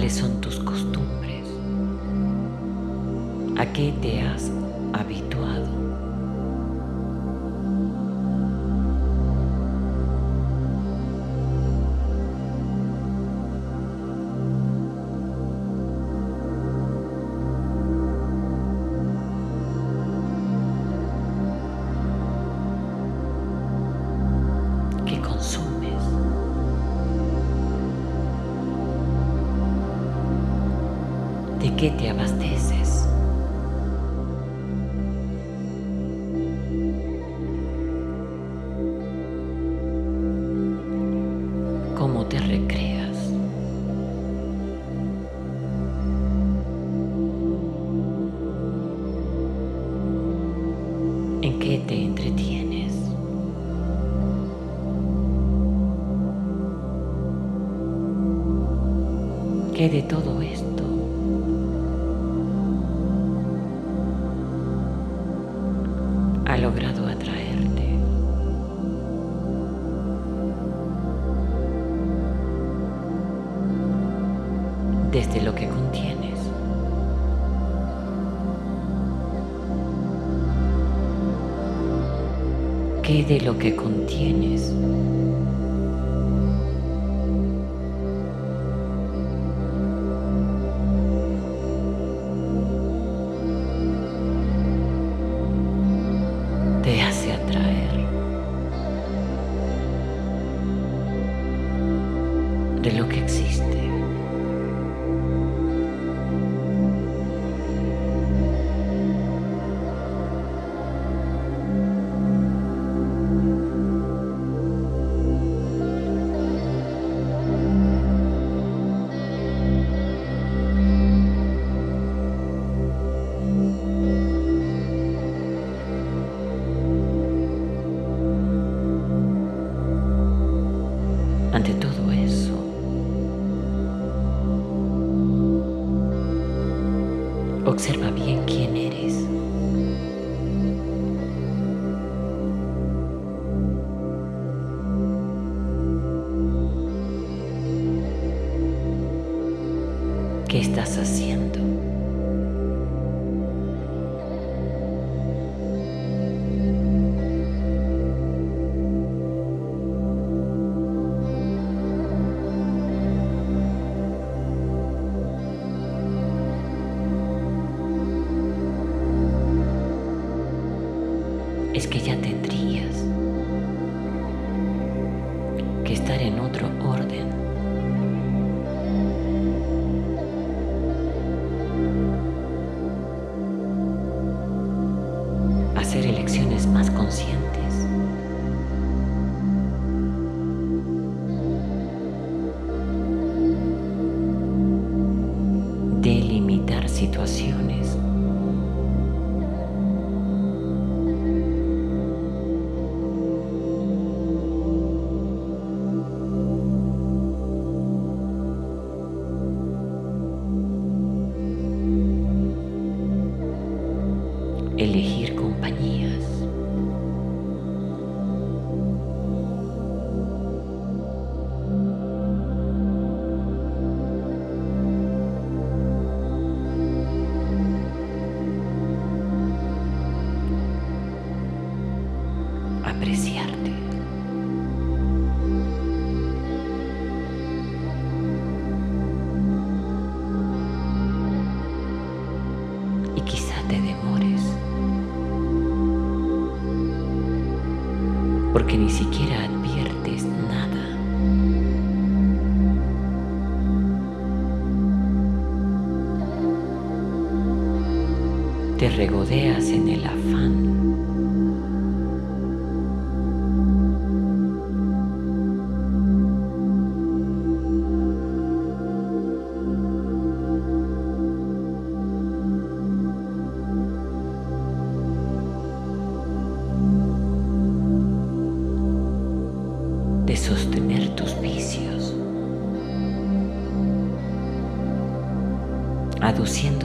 ¿Cuáles son tus costumbres? ¿A qué te has habituado? ¿Qué de todo esto ha logrado atraerte? Desde lo que contienes. ¿Qué de lo que contienes observa bien quién eres. Porque ni siquiera adviertes nada. Te regodeas en el afán. reduciendo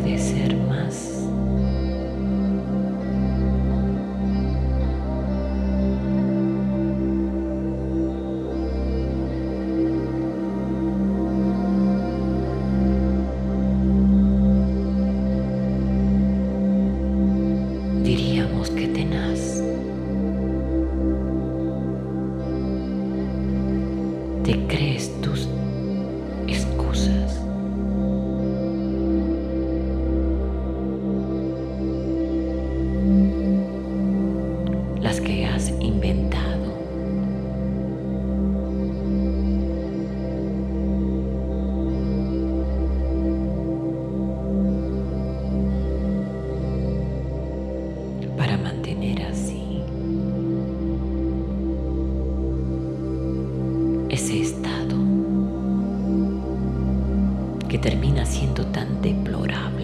puede ser más. termina siendo tan deplorable.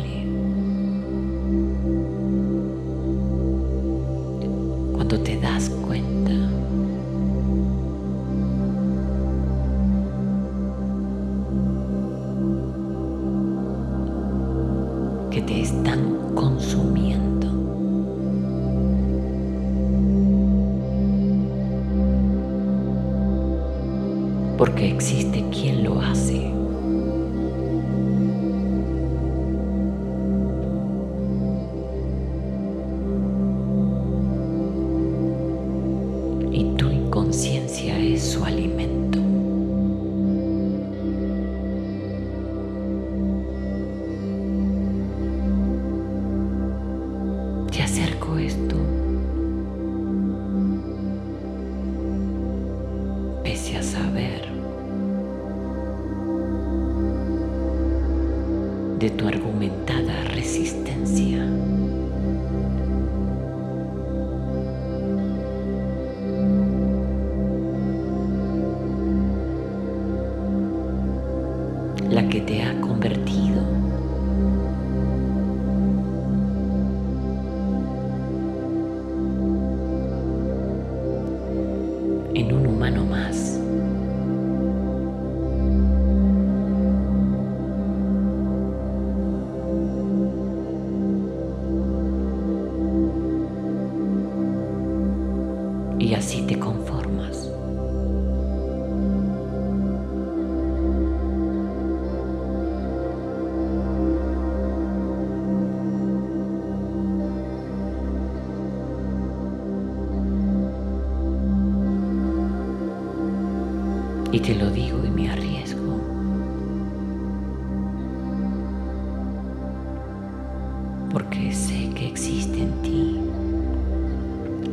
porque sé que existe en ti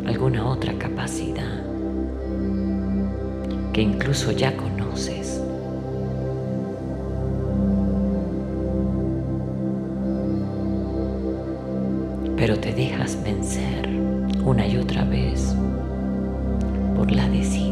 alguna otra capacidad que incluso ya conoces. Pero te dejas vencer una y otra vez por la decisión.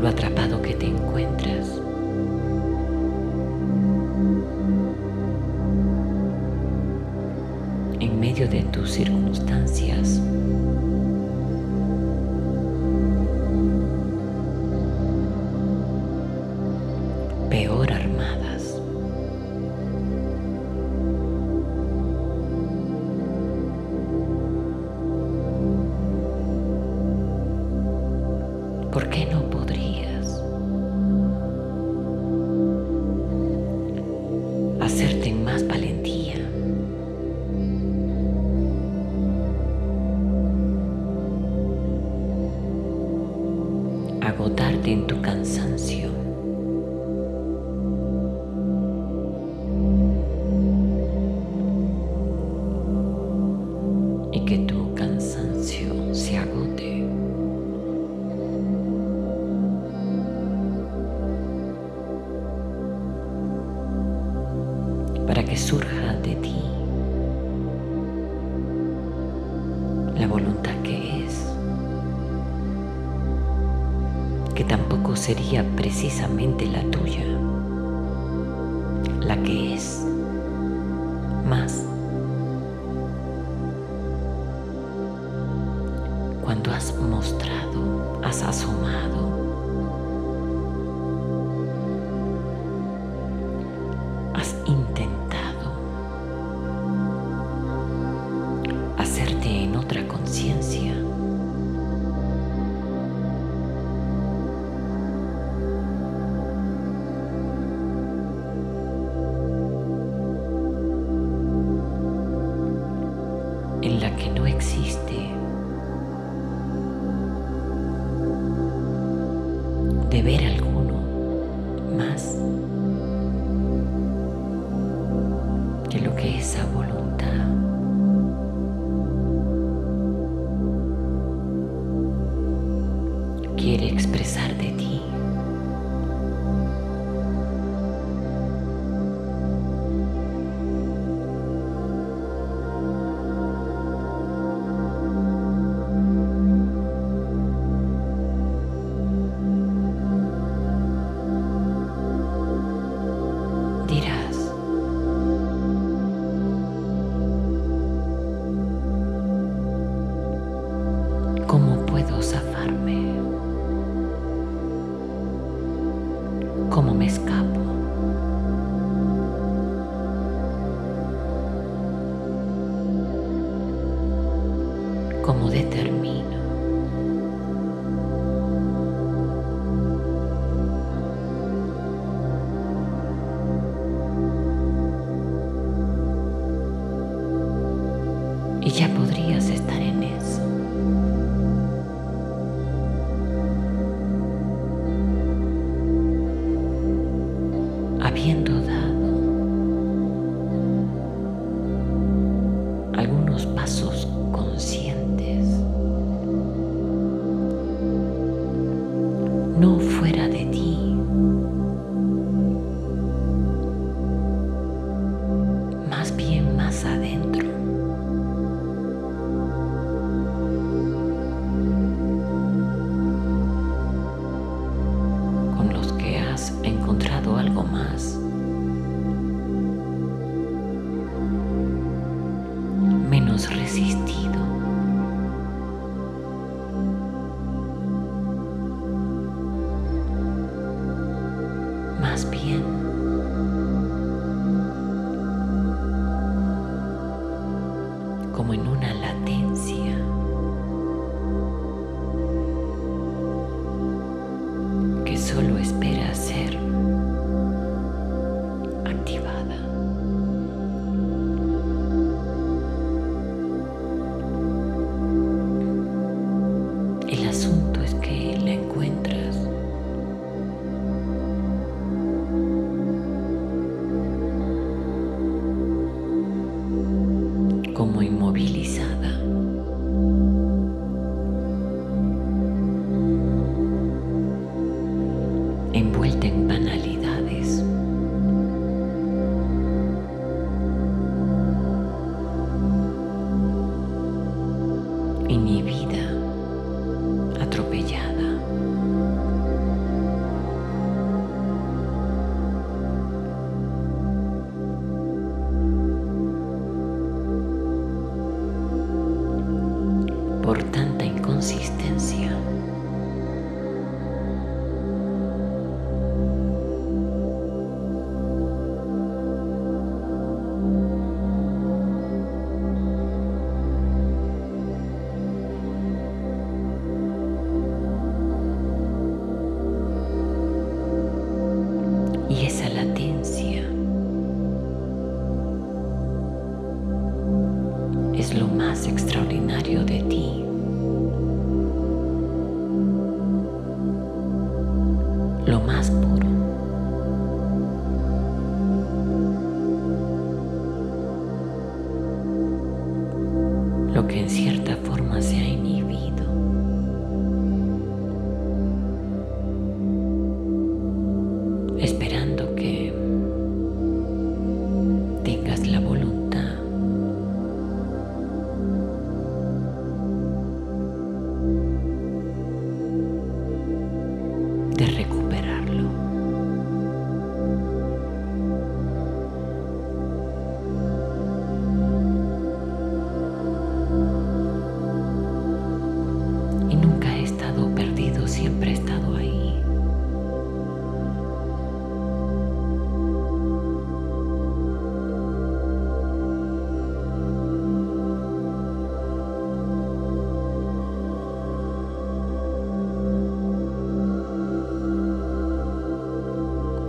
lo atrapado que te encuentras. En medio de tus circunstancias, agotarte en tu cansancio. precisamente la tuya, la que es más. Cuando has mostrado, has asomado, quiere expresar de ti. ya podrías estar. encontrado algo más. esperando.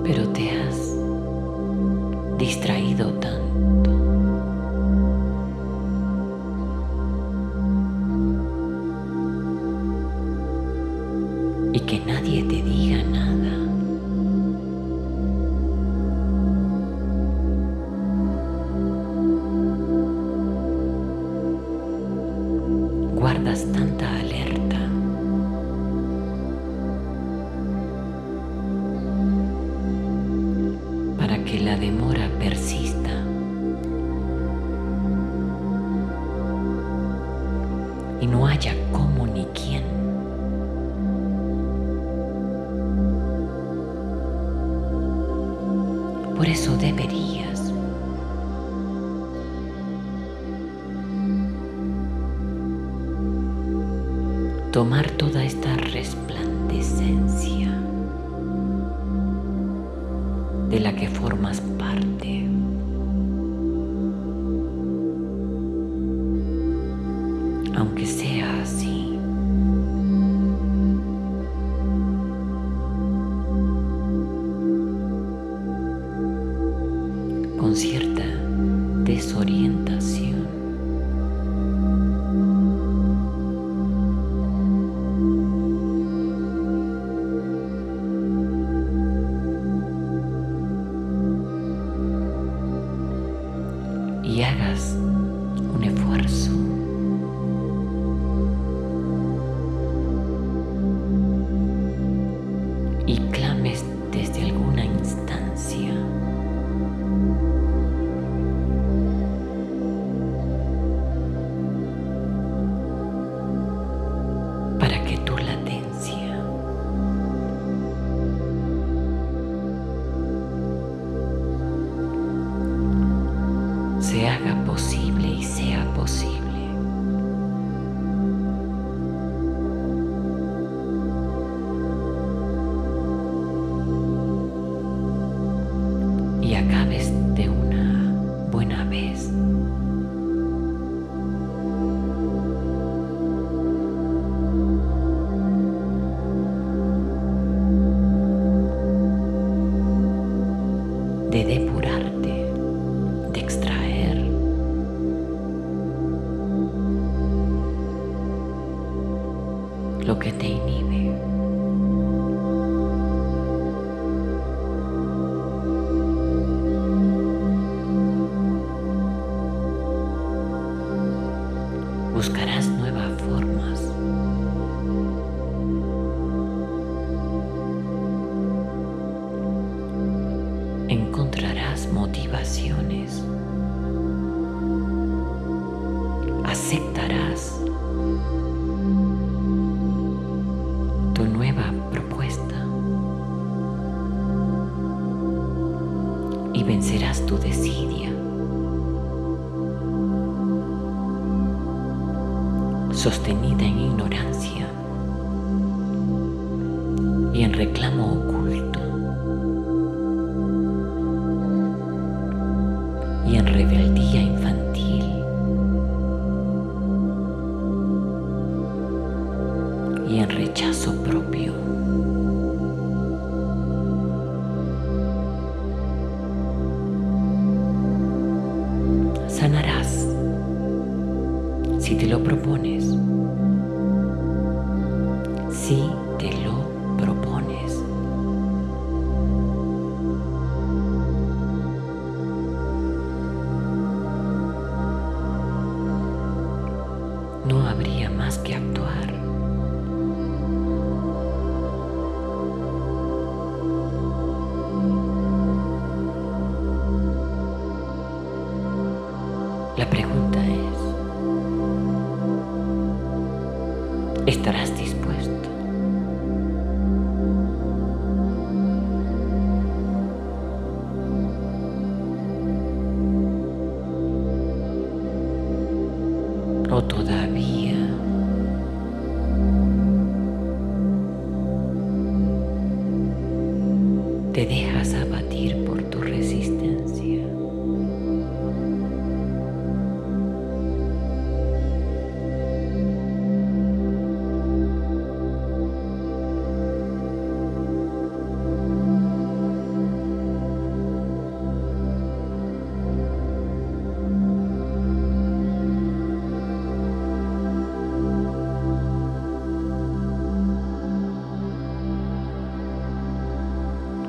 pero te has distraído Por eso deberías. Tomar toda esta Vegas. encontrarás motivaciones. Aceptarás tu nueva propuesta y vencerás tu desidia. sostenida en ignorancia y en reclamo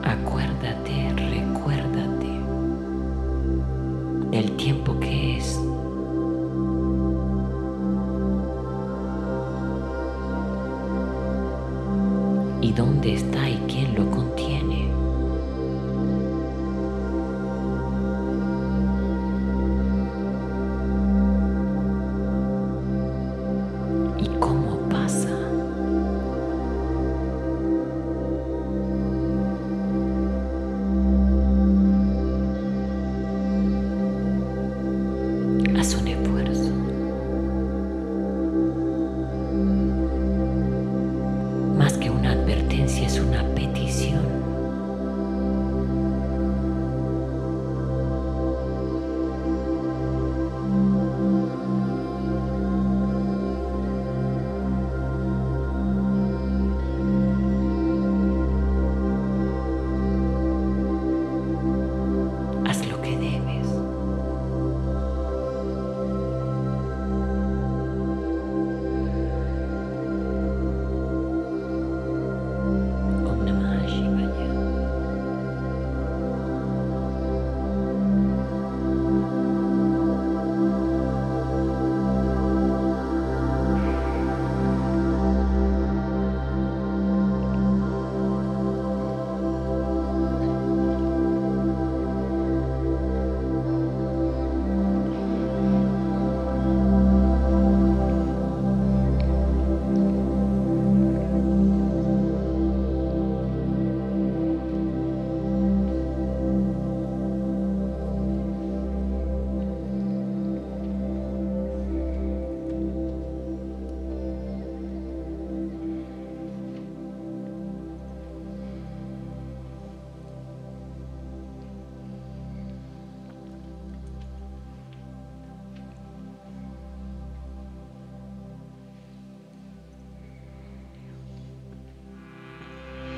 Acuérdate, recuérdate del tiempo que es. Y dónde está y quién lo contiene.